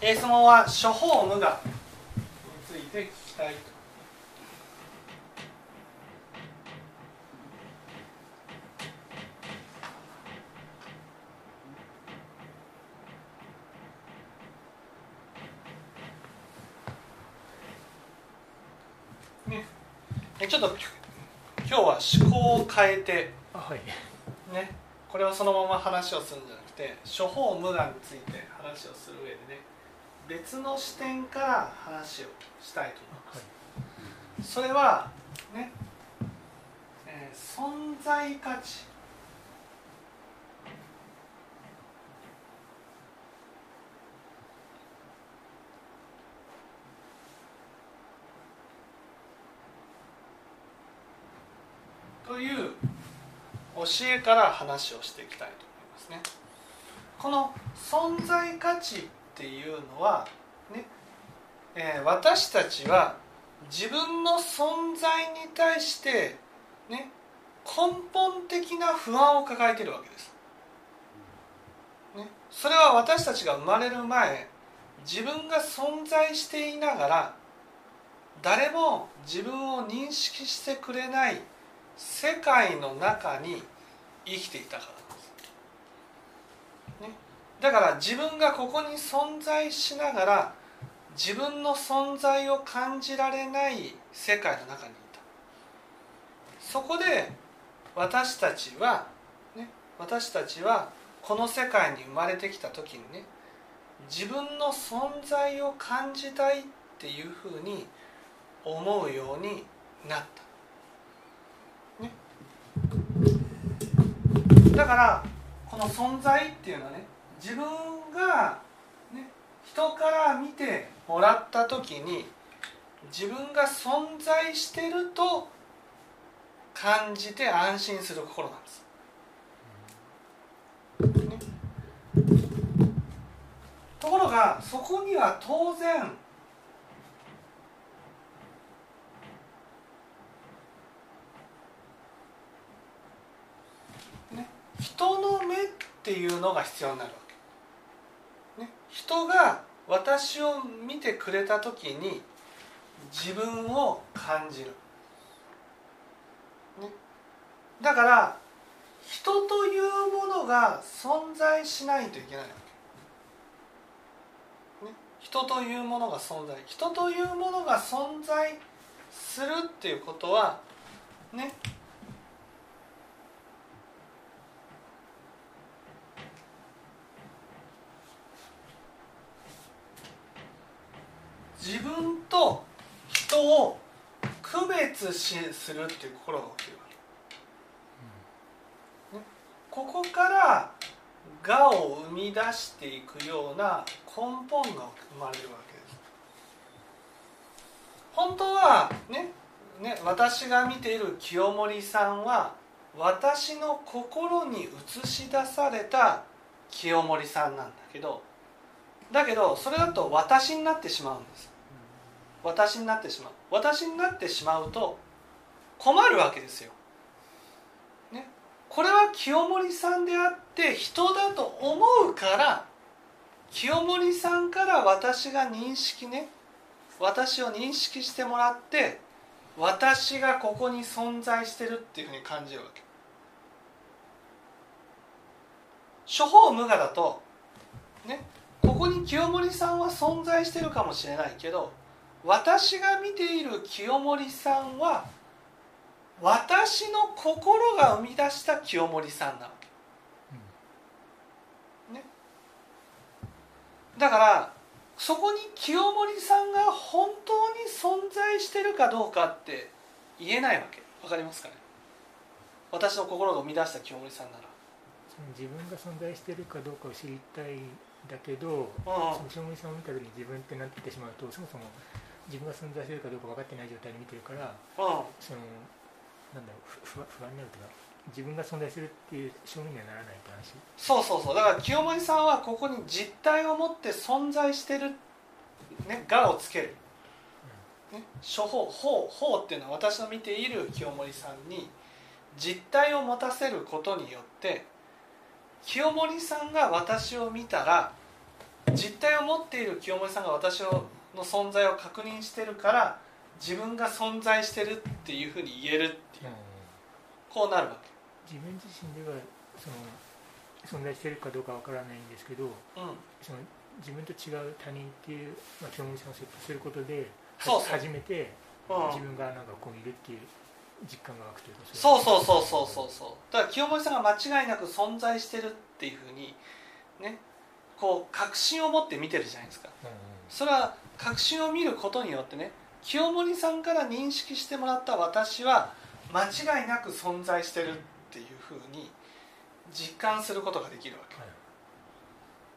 えー質問は処方無我について聞きたいとちょっと今日は思考を変えてあはい。ね。これをそのまま話をするんじゃなくて処方無我について話をする上でね別の視点から話をしたいと思います。はい。それはね、えー存在価値。という教えから話をしていきたいと思いますね。この存在価値っていうのはね、えー私たちは自分の存在に対してね根本的な不安を抱えているわけです。ね、それは私たちが生まれる前自分が存在していながら誰も自分を認識してくれない世界の中に生きていたから。だから自分がここに存在しながら自分の存在を感じられない世界の中にいた。そこで私たちは、ね、私たちはこの世界に生まれてきた時にね自分の存在を感じたいっていうふうに思うようになった、ね、だからこの存在っていうのはね自分が、ね、人から見てもらった時に自分が存在してると感じて安心する心なんです。ねところがそこには当然人の目っていうのが必要になる。人が私を見てくれた時に自分を感じる、ね、だから人というものが存在しないといけないわけ、ね、人というものが存在。人というものが存在するっていうことはね。自分と人を区別しするっていう心が起きるわけ、ね、ここから我を生み出していくような根本が生まれるわけです。本当はねね私が見ている清盛さんは私の心に映し出された清盛さんなんだけどだけどそれだと私になってしまうんです。私になってしまう。私になってしまうと困るわけですよ、ね、これは清盛さんであって人だと思うから清盛さんから私が認識ね。私を認識してもらって私がここに存在してるっていうふうに感じるわけ。処方無我だとね。ここに清盛さんは存在してるかもしれないけど私が見ている清盛さんは私の心が生み出した清盛さんなわけ、ね、だからそこに清盛さんが本当に存在してるかどうかって言えないわけ。わかりますかね？私の心が生み出した清盛さんなら。自分が存在しているかどうかを知りたいんだけど、うん。その清盛さんを見た時に自分ってなってしまうとそもそも自分が存在しているかどうか分かってない状態で見てるからうん。そのなんだろうふ不安不安になるというか自分が存在するっていう証明にはならないって話。そうそうそう。だから清盛さんはここに実体を持って存在してるね我をつける、ね、処方法法っていうのは私の見ている清盛さんに実体を持たせることによって清盛さんが私を見たら実体を持っている清盛さんが私の存在を確認してるから自分が存在してるっていうふうに言えるっていう。こうなるわけ。自分自身ではその存在してるかどうかわからないんですけど、うん、その自分と違う他人っていう、まあ、清盛さんを設置することで初めて自分がなんかここにいるっていう実感が湧くというかそうそうそうそうそうそう。だから清盛さんが間違いなく存在してるっていうふうにねこう確信を持って見てるじゃないですか、うんうん、それは確信を見ることによってね清盛さんから認識してもらった私は間違いなく存在してるっていうふうに実感することができるわけ、はい、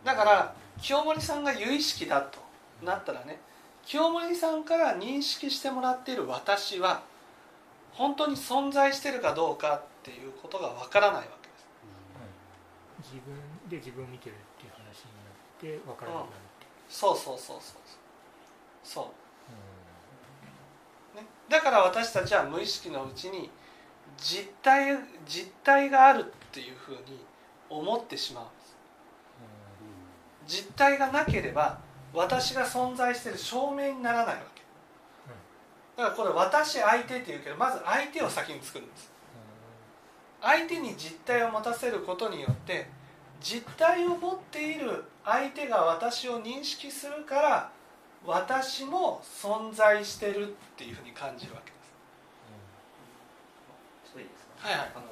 だから清盛さんが有意識だとなったらね清盛さんから認識してもらっている私は本当に存在してるかどうかっていうことがわからないわけです、うん、自分で自分を見てるっていう話になってわからなくなる、うん、そうそうそうそうそう、うん、ね、だから私たちは無意識のうちに実体実体があるっていうふうに思ってしまうんです、実体がなければ私が存在している証明にならないわけ。だからこれ私相手っていうけどまず相手を先に作るんです。相手に実体を持たせることによって実体を持っている相手が私を認識するから私も存在してるっていうふうに感じるわけです。ちょっといいですか？はいはい。あの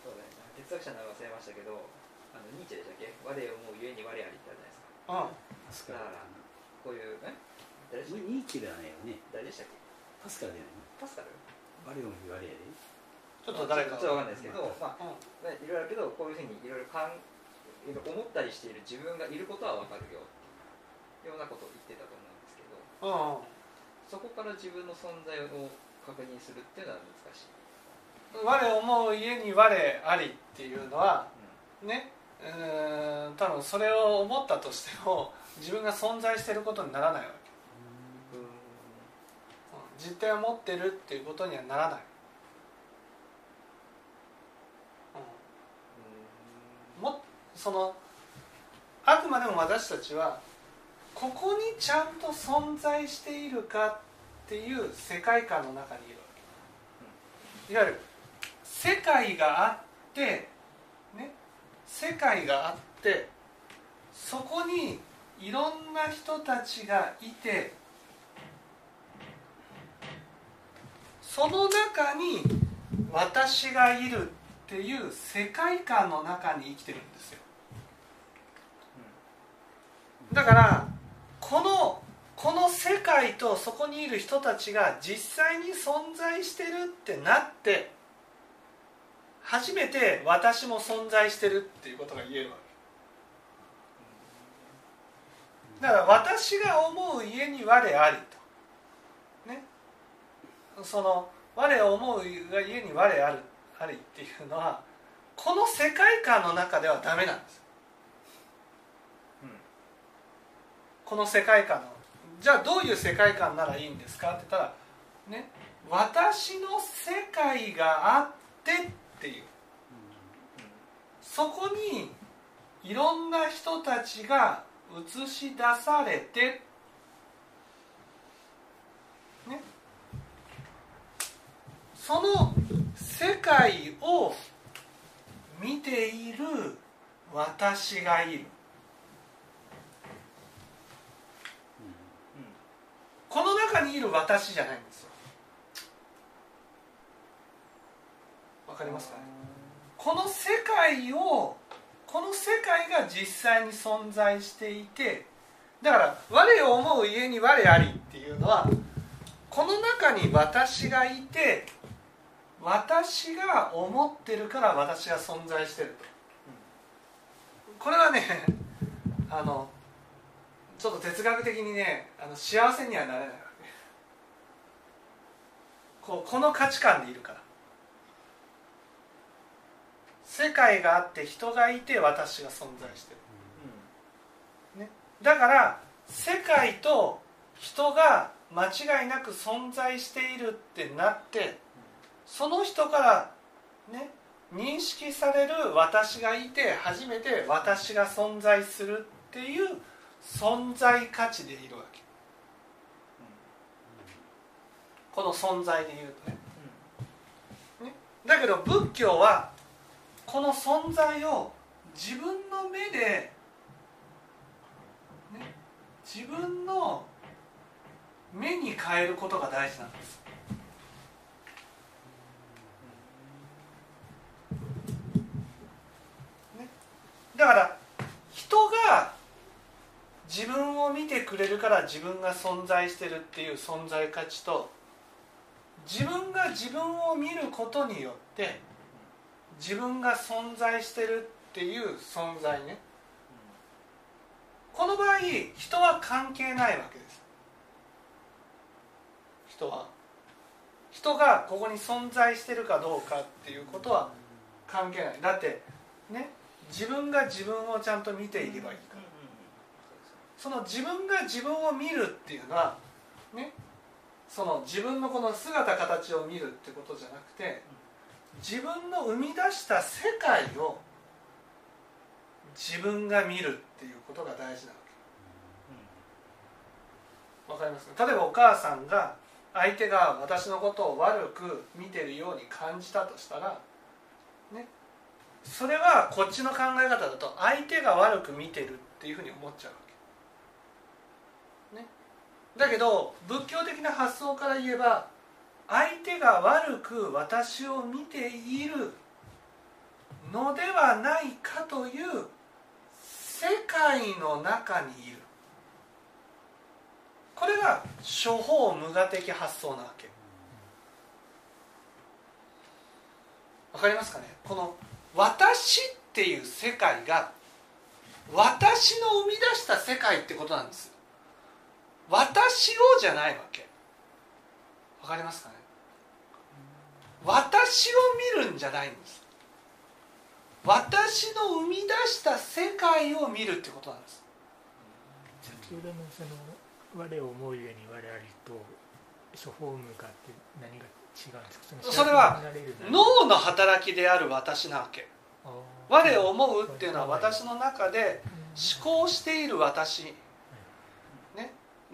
そうね哲学者の名前忘れましたけど、あのニーチェでしたっけ？我を思うゆえに我ありってあるじゃないですか。うん。だからこういうえ？誰でしたっけ？ニーチェではないよね。誰でしたっけ？パスカルじゃないパスカル？我を思う我やで。ちょっと誰かちょっとわかんないですけど、まあ、いろいろあるけどこういうふうにいろいろかん思ったりしている自分がいることはわかるよようなことを言ってたそこから自分の存在を確認するっていうのは難しい。我思う家に我ありっていうのは、うん、ねうん多分それを思ったとしても自分が存在していることにならないわけ。実体を持ってるっていうことにはならない、うん、もそのあくまでも私たちはここにちゃんと存在しているかっていう世界観の中にいるわけ。いわゆる世界があってね世界があってそこにいろんな人たちがいてその中に私がいるっていう世界観の中に生きてるんですよ。だからこのこの世界とそこにいる人たちが実際に存在してるってなって初めて私も存在してるっていうことが言えるわけ。だから私が思う家に我ありと。ね。その我を思う家に我あるありっていうのはこの世界観の中ではダメなんです、うん、この世界観の。じゃあどういう世界観ならいいんですかって言ったらね私の世界があってっていう、そこにいろんな人たちが映し出されて。ね。その世界を見ている私がいる、この中にいる私じゃないんですよ。わかりますかね？この世界をこの世界が実際に存在していてだから「我を思う家に我あり」っていうのはこの中に私がいて私が思ってるから私が存在してると。これはねあのちょっと哲学的にねあの幸せにはなれないわけこうこの価値観でいるから。世界があって人がいて私が存在してる、ね、だから世界と人が間違いなく存在しているってなってその人からね認識される私がいて初めて私が存在するっていう存在価値でいるわけ、この存在でいうとね。ね。だけど仏教はこの存在を自分の目で、ね、自分の目に変えることが大事なんです。だから人が自分を見てくれるから自分が存在してるっていう存在価値と自分が自分を見ることによって自分が存在してるっていう存在ね。この場合人は関係ないわけです。人は。人がここに存在してるかどうかっていうことは関係ない。だってね自分が自分をちゃんと見ていればいいから。その自分が自分を見るっていうのはねその自分のこの姿形を見るってことじゃなくて自分の生み出した世界を自分が見るっていうことが大事なわけわかりますか？例えばお母さんが相手が私のことを悪く見てるように感じたとしたらねそれはこっちの考え方だと相手が悪く見てるっていうふうに思っちゃう。だけど仏教的な発想から言えば相手が悪く私を見ているのではないかという世界の中にいる。これが処方無我的発想なわけ。わかりますかね？この私っていう世界が私の生み出した世界ってことなんです。私をじゃないわけ。わかりますかね？私を見るんじゃないんです。私の生み出した世界を見るってことなんです。先ほどのその我を思うゆえに我ありと処方無我って何が違うんですか？それは脳の働きである私なわけ。我を思うっていうのは私の中で思考している私、ね、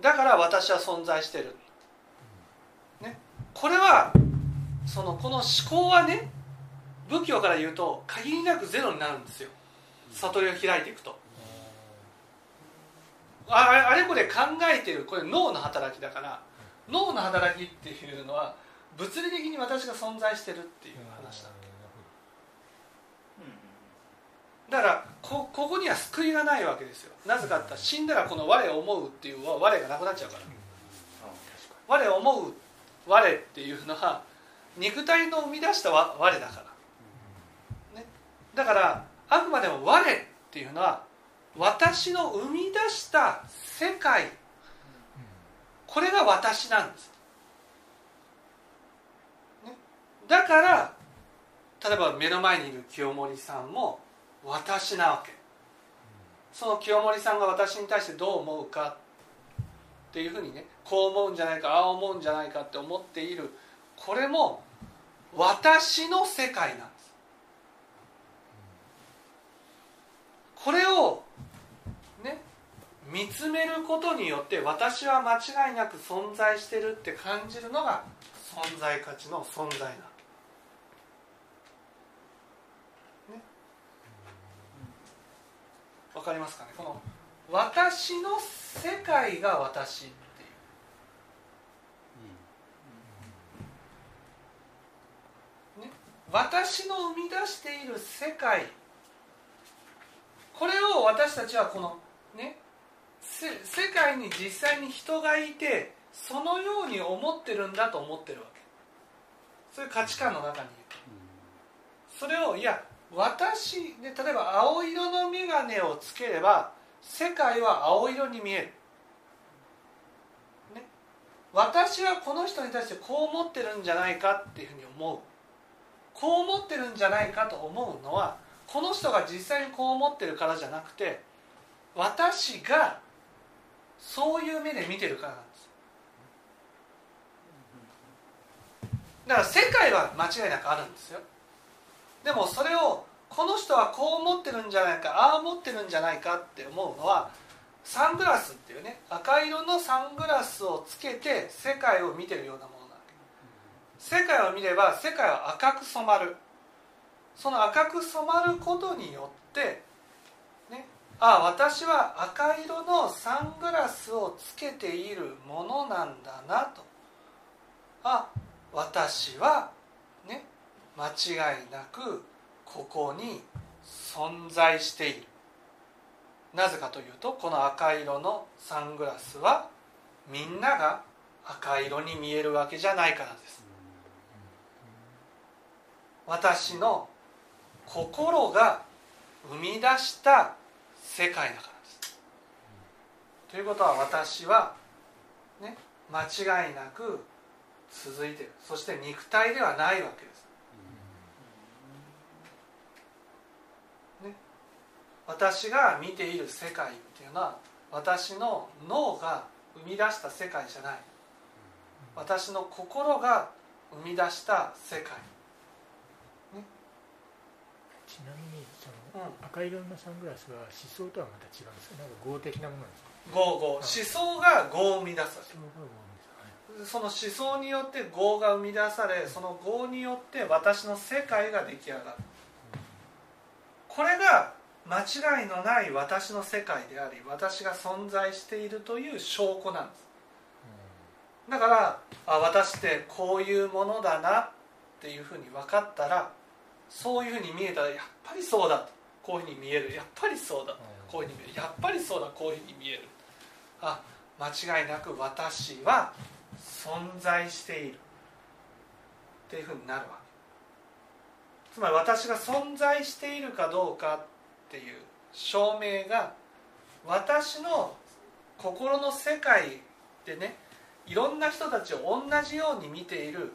だから私は存在してる、ね、これはそのこの思考はね仏教から言うと限りなくゼロになるんですよ。悟りを開いていくと。あれこれ考えてる。これ脳の働きだから。脳の働きっていうのは物理的に私が存在してるっていう話だだからこここには救いがないわけですよ。なぜかって死んだらこの我を思うっていう我がなくなっちゃうから。我を思う我っていうのは肉体の生み出した我だから、ね、だからあくまでも我っていうのは私の生み出した世界。これが私なんです、ね、だから例えば目の前にいる清盛さんも私なわけ。その清盛さんが私に対してどう思うかっていうふうにねこう思うんじゃないかああ思うんじゃないかって思っている。これも私の世界なんです。これをね見つめることによって私は間違いなく存在してるって感じるのが存在価値の存在なんですわかりますかね？この私の世界が私っていう、ね、私の生み出している世界。これを私たちはこのね？世界に実際に人がいてそのように思ってるんだと思ってるわけ。そういう価値観の中にいるそれをいや私で例えば青色の眼鏡をつければ世界は青色に見える、ね、私はこの人に対してこう思ってるんじゃないかっていうふうに思う。こう思ってるんじゃないかと思うのはこの人が実際にこう思ってるからじゃなくて私がそういう目で見てるからなんです。だから世界は間違いなくあるんですよ。でもそれをこの人はこう思ってるんじゃないかああ思ってるんじゃないかって思うのはサングラスっていうね赤色のサングラスをつけて世界を見てるようなものなわけ世界を見れば世界は赤く染まる。その赤く染まることによってねあ私は赤色のサングラスをつけているものなんだなと。あ私はね間違いなくここに存在している。なぜかというとこの赤色のサングラスはみんなが赤色に見えるわけじゃないからです。私の心が生み出した世界だからです。ということは私はね間違いなく続いてる。そして肉体ではないわけです。私が見ている世界っていうのは私の脳が生み出した世界じゃない。私の心が生み出した世界、ね、ちなみにその、うん、赤色のサングラスは思想とはまた違うんですかなんか合的なものなんですか？合合思想が合を生み出す。その思想によって合が生み出されその合によって私の世界が出来上がる。これが間違いのない私の世界であり私が存在しているという証拠なんです。だからあ私ってこういうものだなっていうふうに分かったらそういうふうに見えたらやっぱりそうだと。こういうふうに見える。やっぱりそうだこういうふうに見える。やっぱりそうだ。こういうふうに見える。あ間違いなく私は存在している。っていうふうになるわけ。つまり私が存在しているかどうかっていう証明が私の心の世界でねいろんな人たちを同じように見ている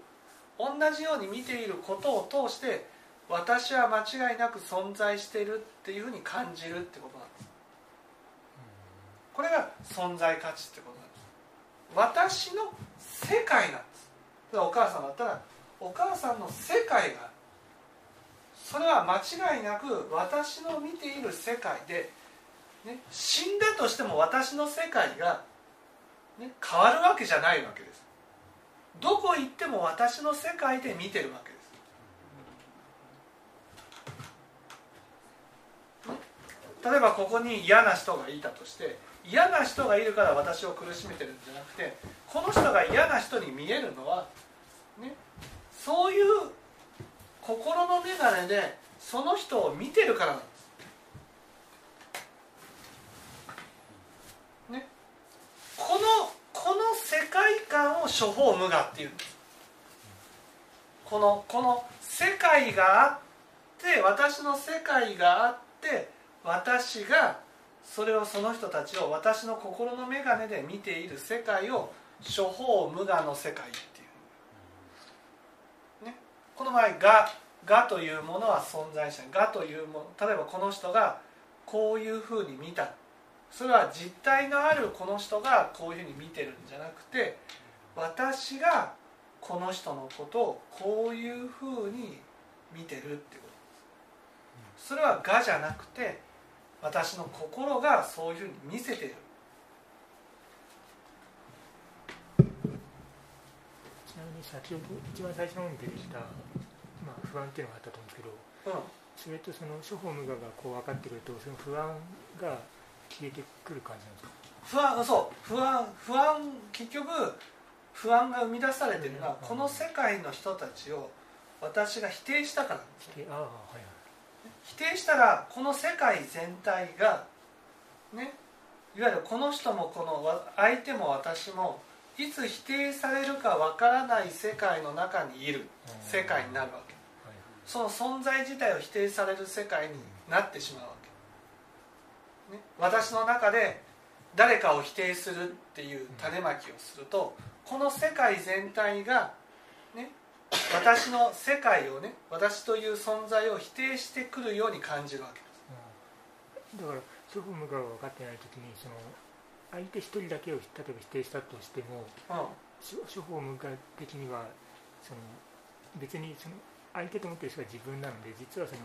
同じように見ていることを通して私は間違いなく存在しているっていうふうに感じるってことなんです。これが存在価値ってことなんです。私の世界なんです。お母さんだったらお母さんの世界がそれは間違いなく私の見ている世界で、ね、死んだとしても私の世界が、ね、変わるわけじゃないわけです。どこ行っても私の世界で見てるわけです、例えばここに嫌な人がいたとして嫌な人がいるから私を苦しめてるんじゃなくてこの人が嫌な人に見えるのは、ね、そういう心の眼鏡でその人を見てるからなんです。ね、このこの世界観を処方無我っていうんです。このこの世界があって私の世界があって私がそれをその人たちを私の心の眼鏡で見ている世界を処方無我の世界この場合「が」「が」というものは存在しない「が」というもの例えばこの人がこういうふうに見た。それは実体のあるこの人がこういうふうに見てるんじゃなくて私がこの人のことをこういうふうに見てるってこと。ですそれは「が」じゃなくて私の心がそういうふうに見せてる。先ほど一番最初の方に出てきた、まあ、不安っていうのがあったと思うんですけど、うん、それとその処方無我がこう分かってくるとその不安が消えてくる感じなんですか？不安そう。不安不安結局不安が生み出されてるのは、この世界の人たちを私が否定したから。否定あ、はい、否定したらこの世界全体がねいわゆるこの人もこの相手も私もいつ否定されるかわからない世界の中にいる世界になるわけ。その存在自体を否定される世界になってしまうわけ、ね、私の中で誰かを否定するっていう種まきをするとこの世界全体が、ね、私の世界をね私という存在を否定してくるように感じるわけ。ですだから祖父母が分かってない時にその相手一人だけを例えば否定したとしても、処方無我的にはその別にその相手と思ってる人が自分なので実はその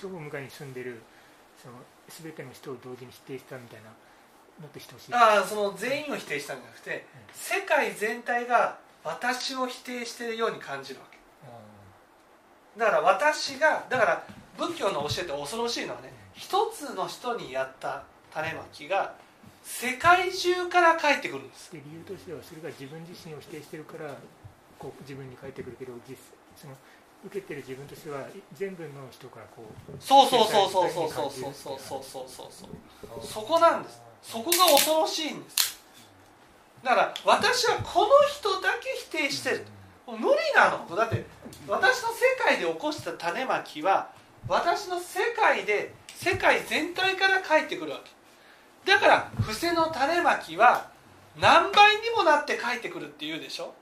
処方無我に住んでるその全ての人を同時に否定したみたいなもっと等しい。ああその全員を否定したんじゃなくて、世界全体が私を否定しているように感じるわけ。だから私がだから仏教の教えて恐ろしいのはね一つの人にやった種まきが世界中から返ってくるんです。で理由としてはそれが自分自身を否定してるからこう自分に返ってくるけど実その受けてる自分としては全部の人からこうそうそうそうそうそうそうそうそうそうそうそうそこなんですそこが恐ろしいんですだから私はこの人だけ否定してる無理なのだって私の世界で起こした種まきは私の世界で世界全体から返ってくるわけだから伏せの種まきは何倍にもなって返ってくるって言うでしょ？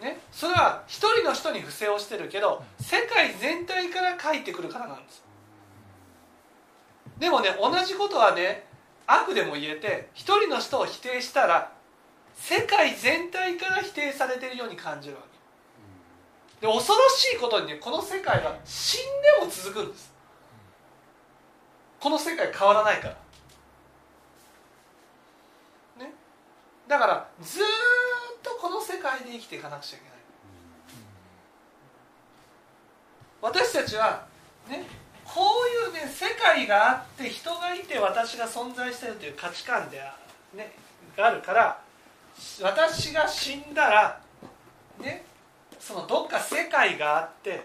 ね、それは一人の人に不正をしてるけど世界全体から書いてくるからなんです。でもね同じことはね悪でも言えて一人の人を否定したら世界全体から否定されてるように感じるわけ。で恐ろしいことにねこの世界は死んでも続くんです。この世界変わらないから。ね。だからずっとこの世界で生きていかなくちゃいけない。私たちはねこういうね世界があって人がいて私が存在しているという価値観で、ね、があるから私が死んだらねそのどっか世界があって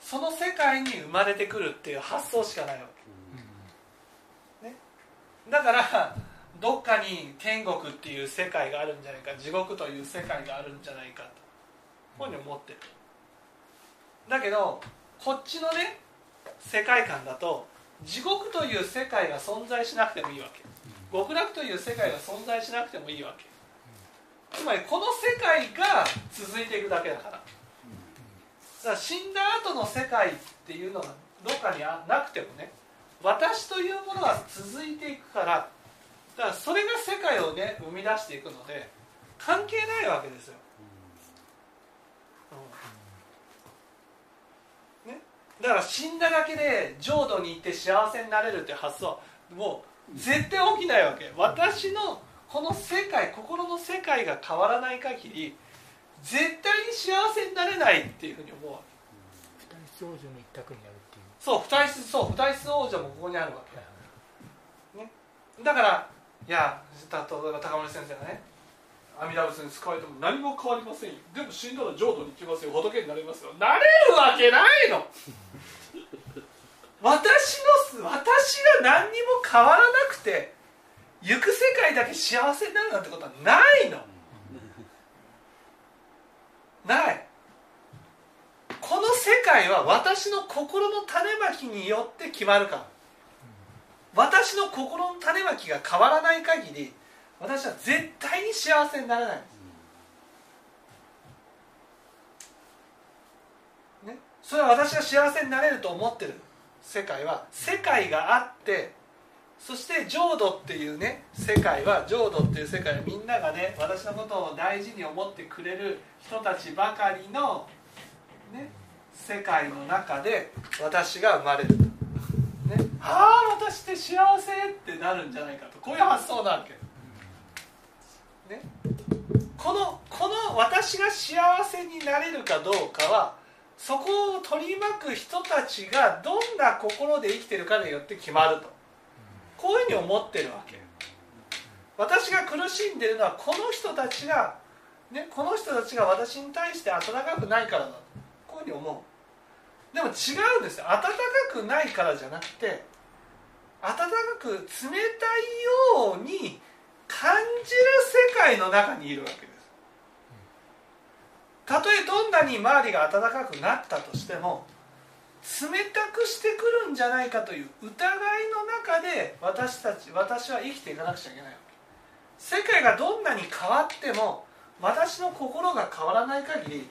その世界に生まれてくるっていう発想しかないわ、だからどっかに天国っていう世界があるんじゃないか地獄という世界があるんじゃないかとこういうふうに思ってる。だけどこっちのね世界観だと地獄という世界が存在しなくてもいいわけ。極楽という世界が存在しなくてもいいわけ。つまりこの世界が続いていくだけだから。だから死んだ後の世界っていうのがどっかにあなくてもね私というものが続いていくからだからそれが世界をね生み出していくので関係ないわけですよ、うん。ね、だから死んだだけで浄土に行って幸せになれるって発想もう絶対起きないわけ。私のこの世界心の世界が変わらない限り絶対に幸せになれないっていうふうに思うわけ。二室王女の一択になる。そう二室そう二室王女もここにあるわけ、ね、だからいや例えば高森先生がね阿弥陀仏に使われても何も変わりませんよ。でも死んだら浄土に行きますよ。仏になれますよ。なれるわけないの。私の私が何にも変わらなくて行く世界だけ幸せになるなんてことはないの。ない。この世界は私の心の種まきによって決まるか。私の心の種まきが変わらない限り私は絶対に幸せにならない、ね、それは私が幸せになれると思ってる世界は世界があってそして浄土っていうね世界は浄土っていう世界はみんながね私のことを大事に思ってくれる人たちばかりの、ね、世界の中で私が生まれる。ね、ああ私って幸せってなるんじゃないかと。こういう発想なわけ、ね、このこの私が幸せになれるかどうかはそこを取り巻く人たちがどんな心で生きてるかによって決まると。こういうふうに思ってるわけ。私が苦しんでるのはこの人たちが、ね、この人たちが私に対して温かくないからだとこういうふうに思う。でも違うんですよ。温かくないからじゃなくて温かく冷たいように感じる世界の中にいるわけです。たとえどんなに周りが温かくなったとしても冷たくしてくるんじゃないかという疑いの中で私たち私は生きていかなくちゃいけないわけ。世界がどんなに変わっても私の心が変わらない限り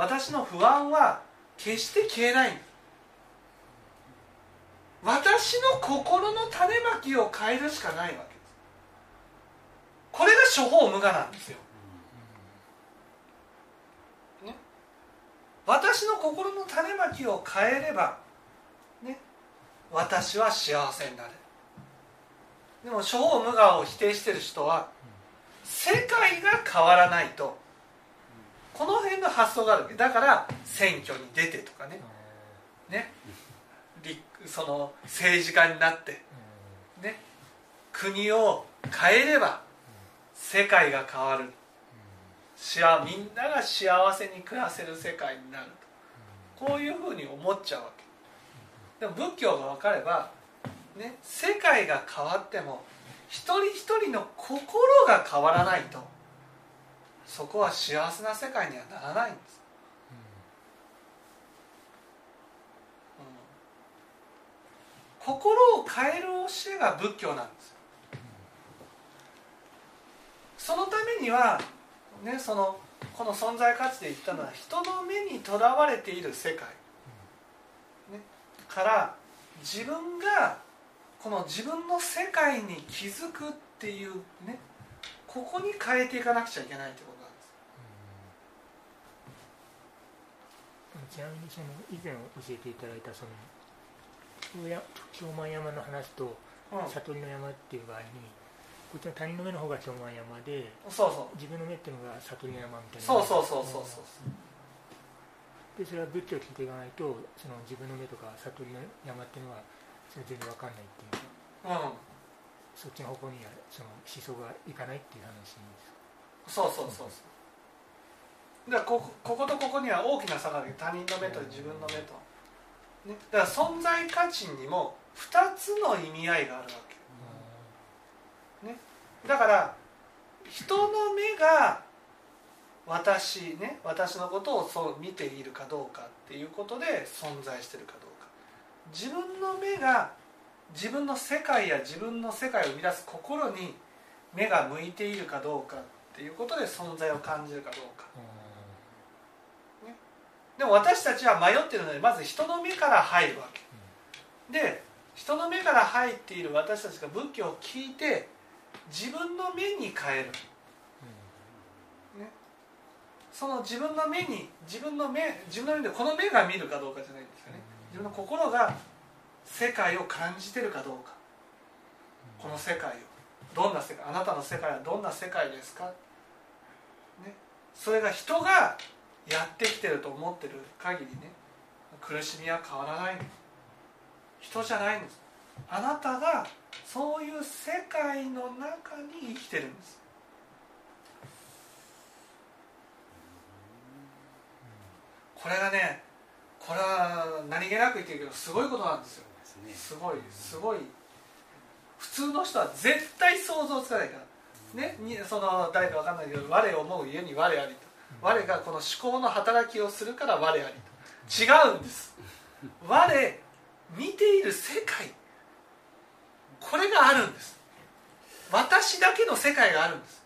私の不安は決して消えない。私の心の種まきを変えるしかないわけです。これが処方無我なんですよ、ね、私の心の種まきを変えればね。私は幸せになれる。でも処方無我を否定してる人は世界が変わらないとこの辺の発想があるだから選挙に出てとかね。ね。その政治家になって。ね。国を変えれば世界が変わる。みんなが幸せに暮らせる世界になると。こういうふうに思っちゃうわけ。でも仏教が分かれば、ね、世界が変わっても一人一人の心が変わらないとそこは幸せな世界にはならないんです、うん、心を変える教えが仏教なんですそのためにはねそのこの存在価値で言ったのは人の目にとらわれている世界、ね、から自分がこの自分の世界に気づくっていうねここに変えていかなくちゃいけないってことす。ちなみにその以前教えていただいたその京満山の話と悟りの山っていう場合に、こっちの他人の目の方が京満山でそうそう。自分の目っていうのが悟りの山みたいな。そうそうそうそうそうでそれは仏教を聞いていかないとその自分の目とか悟りの山っていうのはそれ全然わかんないっていう。か、うん、そっちの方向にはその思想がいかないっていう話です。そうそうそうそうだからここことここには大きな差がある他人の目と自分の目と、ね、だから存在価値にも2つの意味合いがあるわけ。ね、だから人の目が私ね私のことをそう見ているかどうかっていうことで存在してるかどうか。自分の目が自分の世界や自分の世界を生み出す心に目が向いているかどうかっていうことで存在を感じるかどうか、ね、でも私たちは迷ってるのでまず人の目から入るわけ。で人の目から入っている私たちが仏教を聞いて自分の目に変える、ね、その自分の目に自分の目自分の目でこの目が見るかどうかじゃないんですかね。自分の心が世界を感じてるかどうか。この世界を。どんな世界あなたの世界はどんな世界ですか、ね、それが人がやってきてると思ってる限りね苦しみは変わらない人じゃないんですあなたがそういう世界の中に生きてるんです。これがねこれは何気なく言ってるけどすごいことなんですよ。すごいすごい。普通の人は絶対想像つかないから。ねにその誰か分かんないけど我を思う家に我ありと我がこの思考の働きをするから我あり違うんです。我見ている世界これがあるんです。私だけの世界があるんです。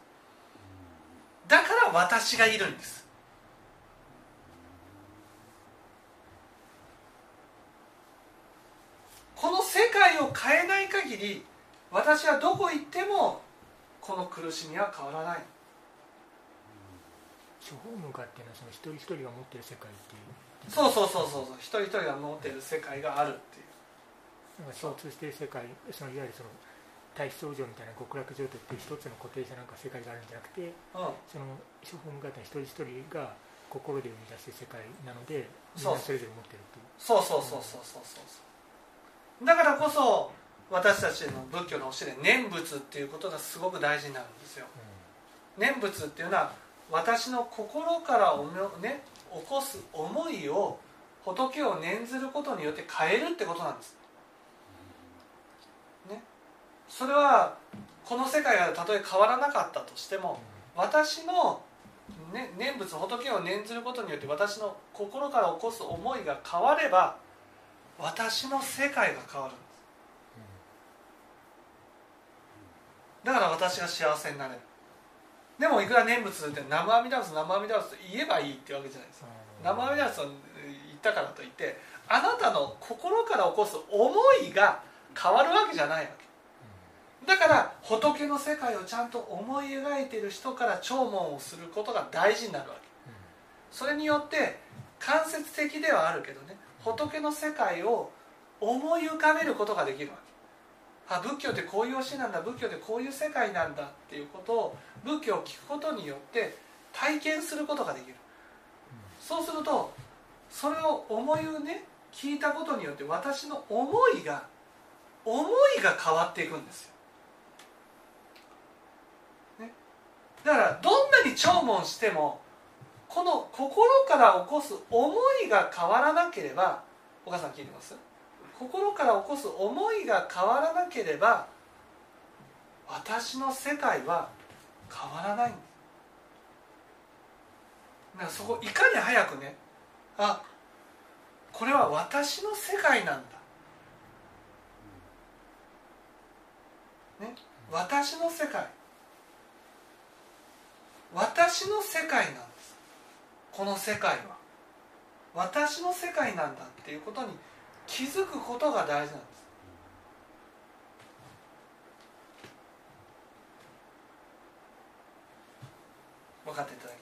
だから私がいるんです。この世界を変えない限り私はどこ行ってもこの苦しみは変わらない。処方向かっていうのはその一人一人が持ってる世界っていう。そうそうそうそう一人一人が持ってる世界があるっていう。共通している世界そのいわゆるその大思想上みたいな極楽浄土っていう一つの固定したなんか世界があるんじゃなくて、うん、その処方向か一人一人が心で生み出してる世界なのでみんなそれぞれ持ってるっていうそうそうそうそうそうそう。だからこそ私たちの仏教の教えで念仏っていうことがすごく大事になるんですよ、うん、念仏っていうのは私の心からおね、起こす思いを仏を念ずることによって変えるってことなんです。ね。それはこの世界がたとえ変わらなかったとしても私の、ね、念仏仏を念ずることによって私の心から起こす思いが変われば私の世界が変わるんです。だから私が幸せになれる。でもいくら念仏って生阿弥陀仏生阿弥陀仏と言えばいいってわけじゃないです。か生阿弥陀仏と言ったからといってあなたの心から起こす思いが変わるわけじゃないわけ。だから仏の世界をちゃんと思い描いている人から聴聞をすることが大事になるわけ。それによって間接的ではあるけどね仏の世界を思い浮かべることができるわあ仏教ってこういう教えなんだ仏教ってこういう世界なんだっていうことを仏教を聞くことによって体験することができる、そうするとそれを思いをね聞いたことによって私の思いが思いが変わっていくんですよ、ね、だからどんなに聴聞してもこの心から起こす思いが変わらなければお母さん聞いてます？心から起こす思いが変わらなければ私の世界は変わらない。んですだからそこいかに早くねあこれは私の世界なんだ、ね、私の世界。私の世界なんです。この世界は。私の世界なんだっていうことに気づくことが大事なんです。分かっていただ、